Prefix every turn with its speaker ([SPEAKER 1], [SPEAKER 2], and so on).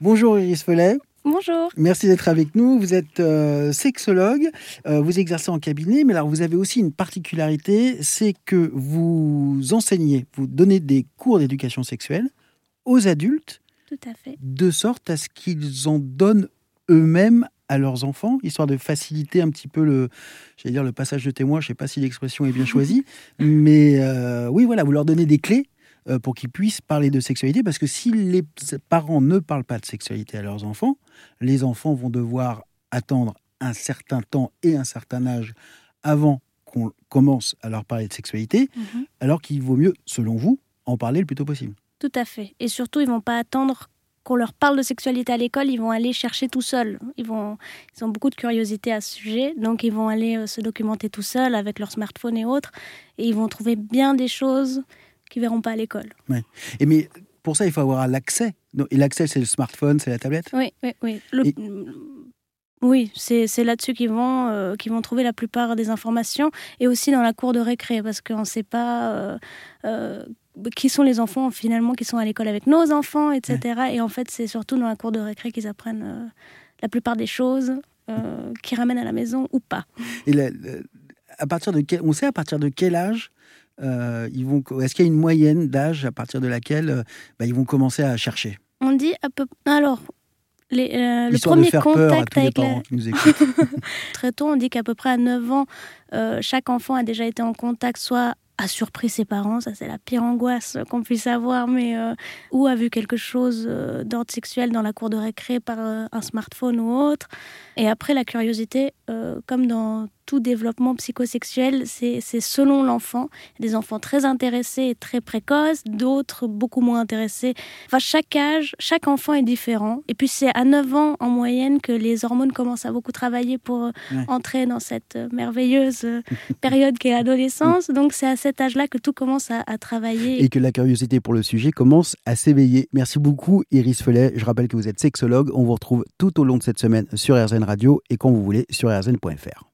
[SPEAKER 1] Bonjour Iris Follet.
[SPEAKER 2] Bonjour.
[SPEAKER 1] Merci d'être avec nous. Vous êtes euh, sexologue, euh, vous exercez en cabinet, mais alors vous avez aussi une particularité, c'est que vous enseignez, vous donnez des cours d'éducation sexuelle aux adultes,
[SPEAKER 2] Tout à fait.
[SPEAKER 1] de sorte à ce qu'ils en donnent eux-mêmes à leurs enfants, histoire de faciliter un petit peu le, j'allais dire le passage de témoin. Je ne sais pas si l'expression est bien choisie, mais euh, oui, voilà, vous leur donnez des clés pour qu'ils puissent parler de sexualité, parce que si les parents ne parlent pas de sexualité à leurs enfants, les enfants vont devoir attendre un certain temps et un certain âge avant qu'on commence à leur parler de sexualité,
[SPEAKER 2] Mhm.
[SPEAKER 1] alors qu'il vaut mieux, selon vous, en parler le plus tôt possible.
[SPEAKER 2] Tout à fait. Et surtout, ils vont pas attendre qu'on leur parle de sexualité à l'école, ils vont aller chercher tout seuls. Ils, vont, ils ont beaucoup de curiosité à ce sujet, donc ils vont aller euh, se documenter tout seuls avec leur smartphone et autres, et ils vont trouver bien des choses qu'ils verront pas à l'école.
[SPEAKER 1] Et mais pour ça, il faut avoir l'accès. Et l'accès, c'est le smartphone, c'est la tablette.
[SPEAKER 2] Oui, oui, oui. Le-
[SPEAKER 1] Et-
[SPEAKER 2] Oui, c'est là-dessus qu'ils vont, euh, vont trouver la plupart des informations, et aussi dans la cour de récré, parce qu'on ne sait pas euh, euh, qui sont les enfants finalement qui sont à l'école avec nos enfants, etc. Et en fait, c'est surtout dans la cour de récré qu'ils apprennent euh, la plupart des choses qu'ils ramènent à la maison ou pas.
[SPEAKER 1] Et la- la- à partir de quel, on sait à partir de quel âge euh, ils vont. Est-ce qu'il y a une moyenne d'âge à partir de laquelle euh, bah, ils vont commencer à chercher?
[SPEAKER 2] On dit à peu... Alors, les, euh, le premier contact avec la,
[SPEAKER 1] qui nous.
[SPEAKER 2] Très tôt, on dit qu'à peu près à 9 ans, euh, chaque enfant a déjà été en contact, soit a surpris ses parents, ça c'est la pire angoisse qu'on puisse avoir, mais euh, ou a vu quelque chose d'ordre sexuel dans la cour de récré par un smartphone ou autre. Et après, la curiosité, comme dans tout développement psychosexuel, c'est selon l'enfant. Des enfants très intéressés et très précoces, d'autres beaucoup moins intéressés. Enfin, chaque âge, chaque enfant est différent. Et puis, c'est à 9 ans en moyenne que les hormones commencent à beaucoup travailler pour euh,
[SPEAKER 1] Ouais.
[SPEAKER 2] entrer dans cette euh, merveilleuse euh, période qu'est l'adolescence. Donc, c'est à cet âge-là que tout commence à, à travailler.
[SPEAKER 1] et que la curiosité pour le sujet commence à s'éveiller. Merci beaucoup, Iris Felet. Je rappelle que vous êtes sexologue. On vous retrouve tout au long de cette semaine sur RZN Radio et quand vous voulez sur rzn.fr.